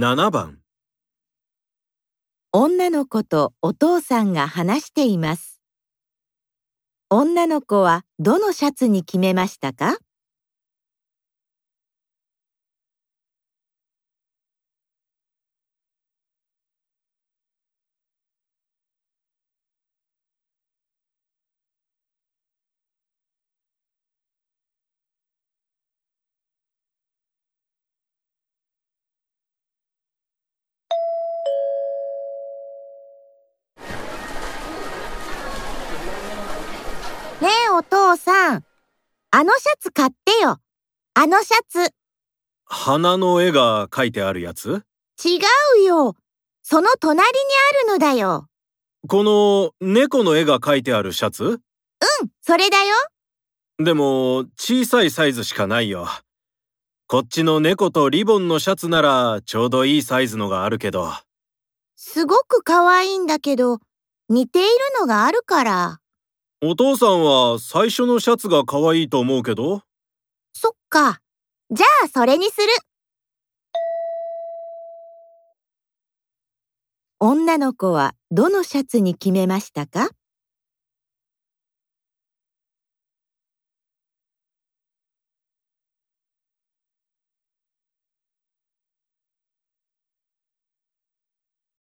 7番女の子とお父さんが話しています。女の子はどのシャツに決めましたか？ねえお父さん、あのシャツ買ってよ。あのシャツ。花の絵が描いてあるやつ？違うよ。その隣にあるのだよ。この猫の絵が描いてあるシャツ？うん、それだよ。でも小さいサイズしかないよ。こっちの猫とリボンのシャツならちょうどいいサイズのがあるけど。すごく可愛いんだけど、似ているのがあるから。お父さんは最初のシャツが可愛いと思うけど？そっか。じゃあそれにする。女の子はどのシャツに決めましたか？